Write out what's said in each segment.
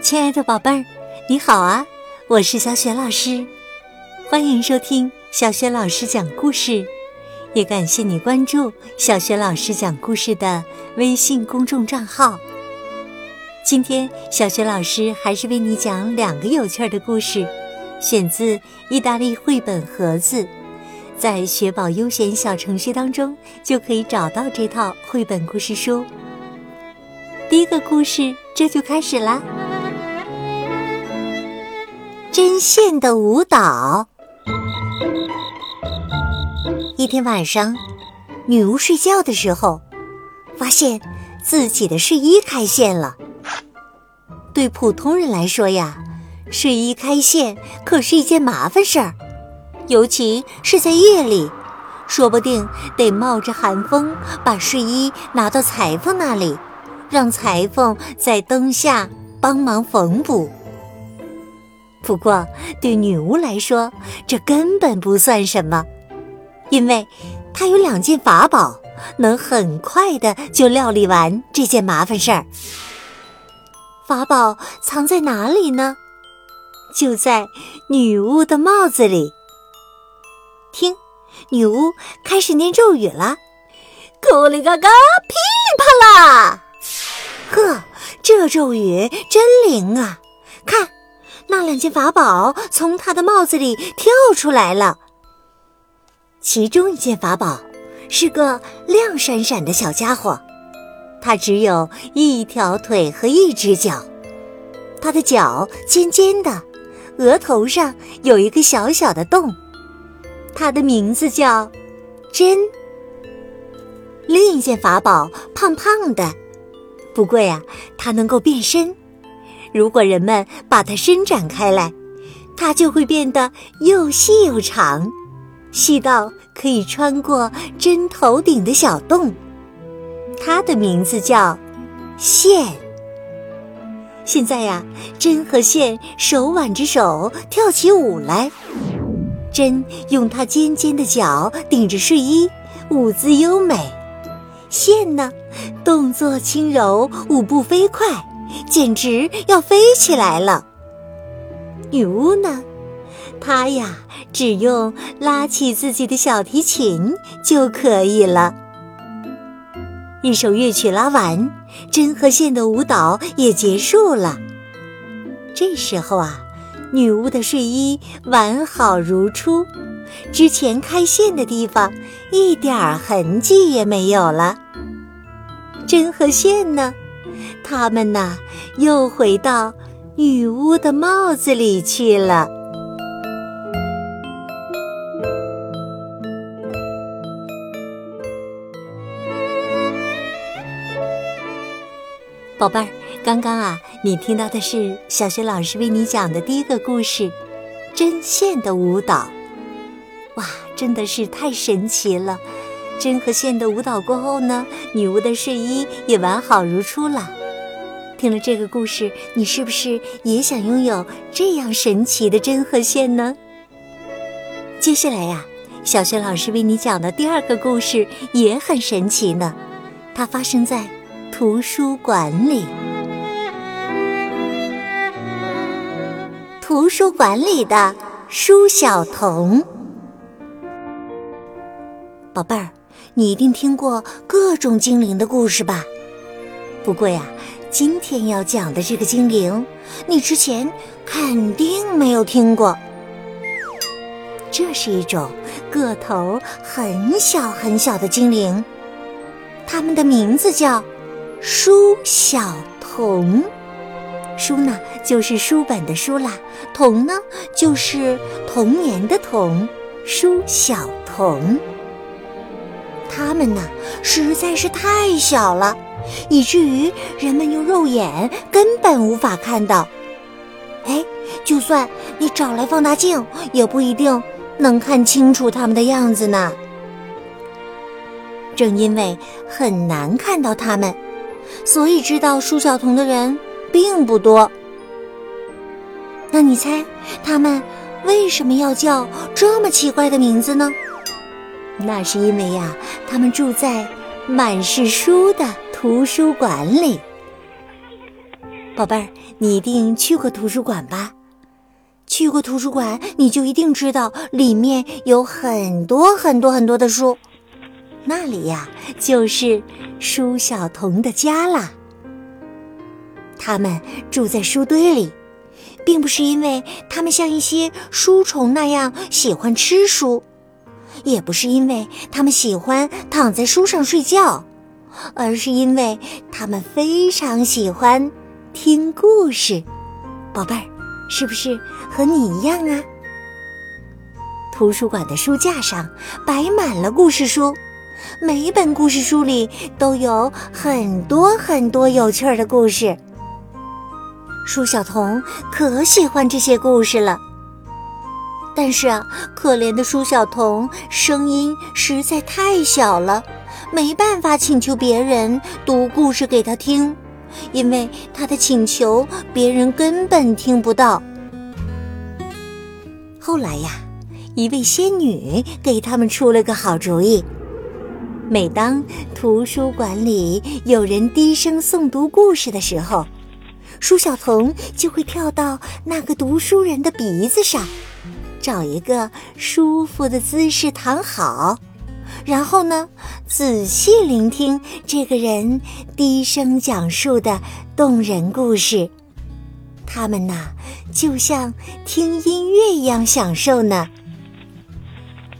亲爱的宝贝儿，你好啊！我是小雪老师，欢迎收听小雪老师讲故事，也感谢你关注小雪老师讲故事的微信公众账号。今天，小雪老师还是为你讲两个有趣的故事，选自意大利绘本盒子，在雪宝优选小程序当中就可以找到这套绘本故事书。第一个故事，这就开始啦。针线的舞蹈。一天晚上，女巫睡觉的时候，发现自己的睡衣开线了。对普通人来说呀，睡衣开线可是一件麻烦事儿，尤其是在夜里，说不定得冒着寒风把睡衣拿到裁缝那里，让裁缝在灯下帮忙缝补。不过，对女巫来说，这根本不算什么，因为她有两件法宝，能很快的就料理完这件麻烦事儿。法宝藏在哪里呢？就在女巫的帽子里。听，女巫开始念咒语了：“咕哩嘎嘎，噼里啪啦。”呵，这咒语真灵啊！看。那两件法宝从他的帽子里跳出来了。其中一件法宝是个亮闪闪的小家伙，它只有一条腿和一只脚，它的脚尖尖的，额头上有一个小小的洞，它的名字叫针。另一件法宝胖胖的，不过呀，它能够变身。如果人们把它伸展开来，它就会变得又细又长，细到可以穿过针头顶的小洞。它的名字叫线。现在呀，针和线手挽着手跳起舞来。针用它尖尖的脚顶着睡衣，舞姿优美；线呢，动作轻柔，舞步飞快。简直要飞起来了。女巫呢？她呀，只用拉起自己的小提琴就可以了。一首乐曲拉完，针和线的舞蹈也结束了。这时候啊，女巫的睡衣完好如初，之前开线的地方一点痕迹也没有了。针和线呢？他们呐，又回到女巫的帽子里去了。宝贝儿，刚刚啊，你听到的是小学老师为你讲的第一个故事《针线的舞蹈》。哇，真的是太神奇了！针和线的舞蹈过后呢，女巫的睡衣也完好如初了。听了这个故事，你是不是也想拥有这样神奇的针和线呢？接下来呀，小雪老师为你讲的第二个故事也很神奇呢。它发生在图书馆里。图书馆里的舒小童，宝贝儿，你一定听过各种精灵的故事吧？不过呀。今天要讲的这个精灵，你之前肯定没有听过。这是一种个头很小很小的精灵，它们的名字叫书小童。书呢，就是书本的书啦；童呢，就是童年的童。书小童，它们呢，实在是太小了。以至于人们用肉眼根本无法看到。哎，就算你找来放大镜，也不一定能看清楚它们的样子呢。正因为很难看到它们，所以知道舒小童的人并不多。那你猜，他们为什么要叫这么奇怪的名字呢？那是因为呀，他们住在满是书的。图书馆里，宝贝儿，你一定去过图书馆吧？去过图书馆，你就一定知道里面有很多很多很多的书。那里呀，就是舒小童的家啦。他们住在书堆里，并不是因为他们像一些书虫那样喜欢吃书，也不是因为他们喜欢躺在书上睡觉，而是因为他们非常喜欢听故事。宝贝儿，是不是和你一样啊？图书馆的书架上摆满了故事书。每本故事书里都有很多很多有趣儿的故事。舒小童可喜欢这些故事了，但是啊，可怜的舒小童声音实在太小了，没办法请求别人读故事给他听，因为他的请求别人根本听不到。后来呀，一位仙女给他们出了个好主意。每当图书馆里有人低声诵读故事的时候，舒小童就会跳到那个读书人的鼻子上，找一个舒服的姿势躺好，然后呢，仔细聆听这个人低声讲述的动人故事。他们呐，就像听音乐一样享受呢。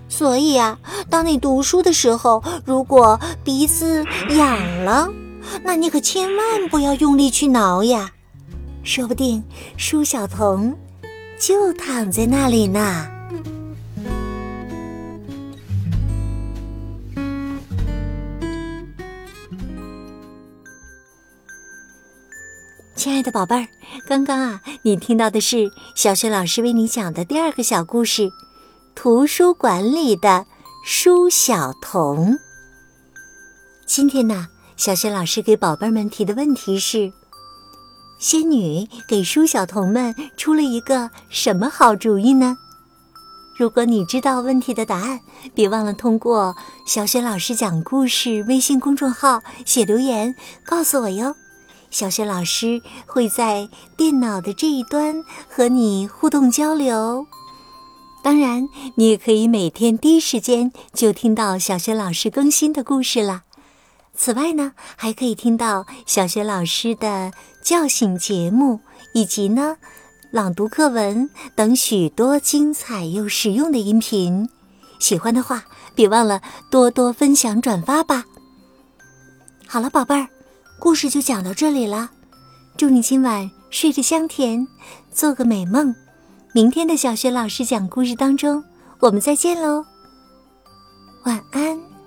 所以啊，当你读书的时候，如果鼻子痒了，那你可千万不要用力去挠呀，说不定舒小童就躺在那里呢。亲爱的宝贝儿，刚刚啊，你听到的是小雪老师为你讲的第二个小故事。图书馆里的舒小童。今天呢，小雪老师给宝贝们提的问题是：仙女给舒小童们出了一个什么好主意呢？如果你知道问题的答案，别忘了通过小雪老师讲故事微信公众号写留言告诉我哟。小雪老师会在电脑的这一端和你互动交流。当然，你也可以每天第一时间就听到小学老师更新的故事了。此外呢，还可以听到小学老师的叫醒节目，以及呢朗读课文等许多精彩又实用的音频。喜欢的话，别忘了多多分享转发吧。好了，宝贝儿，故事就讲到这里了。祝你今晚睡得香甜，做个美梦。明天的小学老师讲故事当中，我们再见喽，晚安。